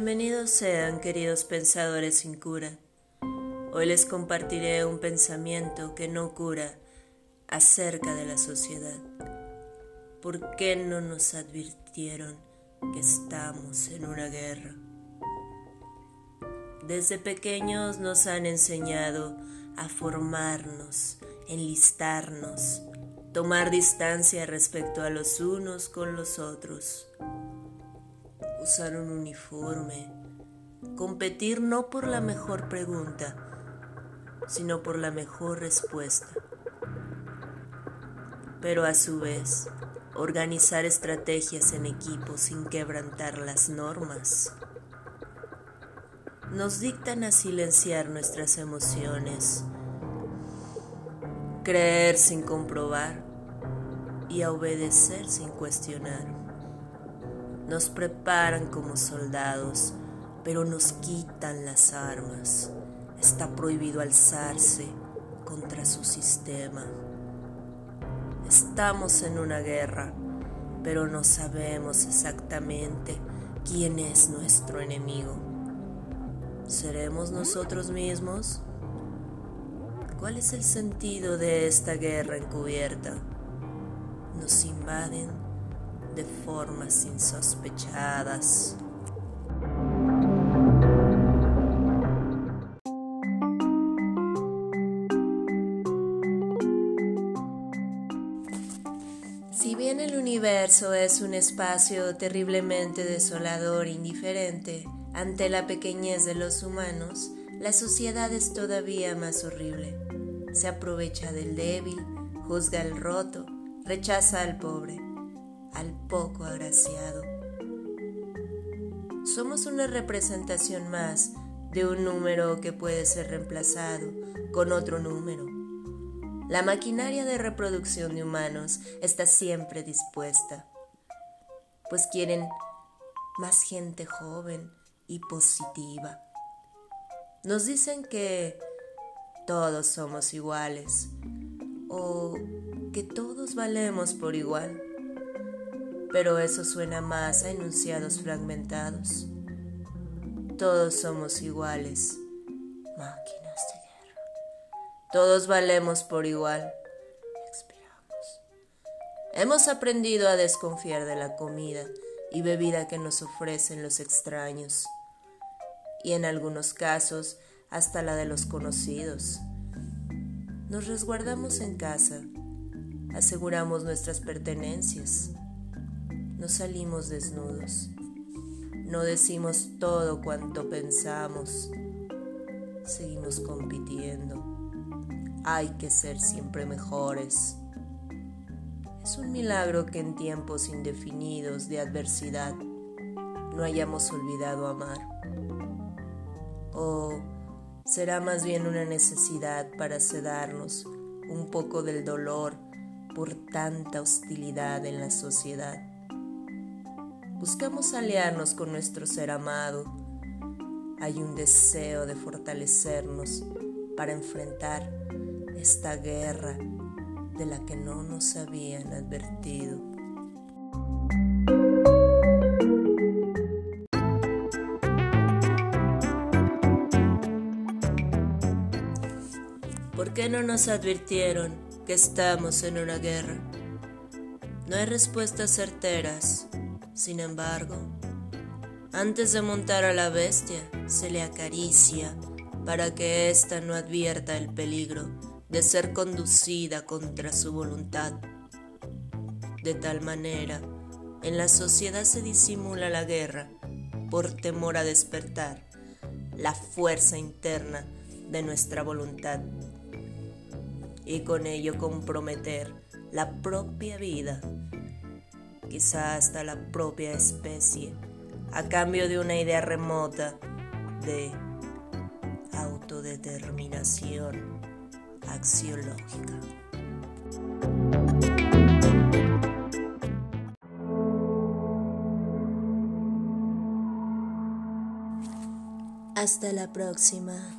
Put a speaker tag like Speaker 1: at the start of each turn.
Speaker 1: Bienvenidos sean, queridos pensadores sin cura. Hoy les compartiré un pensamiento que no cura acerca de la sociedad. ¿Por qué no nos advirtieron que estamos en una guerra? Desde pequeños nos han enseñado a formarnos, enlistarnos, tomar distancia respecto a los unos con los otros usar un uniforme, competir no por la mejor pregunta, sino por la mejor respuesta. Pero a su vez, organizar estrategias en equipo sin quebrantar las normas. Nos dictan a silenciar nuestras emociones, creer sin comprobar y a obedecer sin cuestionar. Nos preparan como soldados, pero nos quitan las armas. Está prohibido alzarse contra su sistema. Estamos en una guerra, pero no sabemos exactamente quién es nuestro enemigo. ¿Seremos nosotros mismos? ¿Cuál es el sentido de esta guerra encubierta? Nos invaden de formas insospechadas. Si bien el universo es un espacio terriblemente desolador e indiferente ante la pequeñez de los humanos, la sociedad es todavía más horrible. Se aprovecha del débil, juzga al roto, rechaza al pobre al poco agraciado. Somos una representación más de un número que puede ser reemplazado con otro número. La maquinaria de reproducción de humanos está siempre dispuesta, pues quieren más gente joven y positiva. Nos dicen que todos somos iguales o que todos valemos por igual pero eso suena más a enunciados fragmentados. Todos somos iguales, máquinas de guerra. Todos valemos por igual. Expiramos. Hemos aprendido a desconfiar de la comida y bebida que nos ofrecen los extraños, y en algunos casos hasta la de los conocidos. Nos resguardamos en casa, aseguramos nuestras pertenencias no salimos desnudos, no decimos todo cuanto pensamos, seguimos compitiendo. Hay que ser siempre mejores. Es un milagro que en tiempos indefinidos de adversidad no hayamos olvidado amar. O será más bien una necesidad para sedarnos un poco del dolor por tanta hostilidad en la sociedad buscamos aliarnos con nuestro ser amado. Hay un deseo de fortalecernos para enfrentar esta guerra de la que no nos habían advertido. ¿Por qué no nos advirtieron que estamos en una guerra? No hay respuestas certeras sin embargo, antes de montar a la bestia, se le acaricia para que ésta no advierta el peligro de ser conducida contra su voluntad. De tal manera, en la sociedad se disimula la guerra por temor a despertar la fuerza interna de nuestra voluntad y con ello comprometer la propia vida quizá hasta la propia especie, a cambio de una idea remota de autodeterminación axiológica. Hasta la próxima.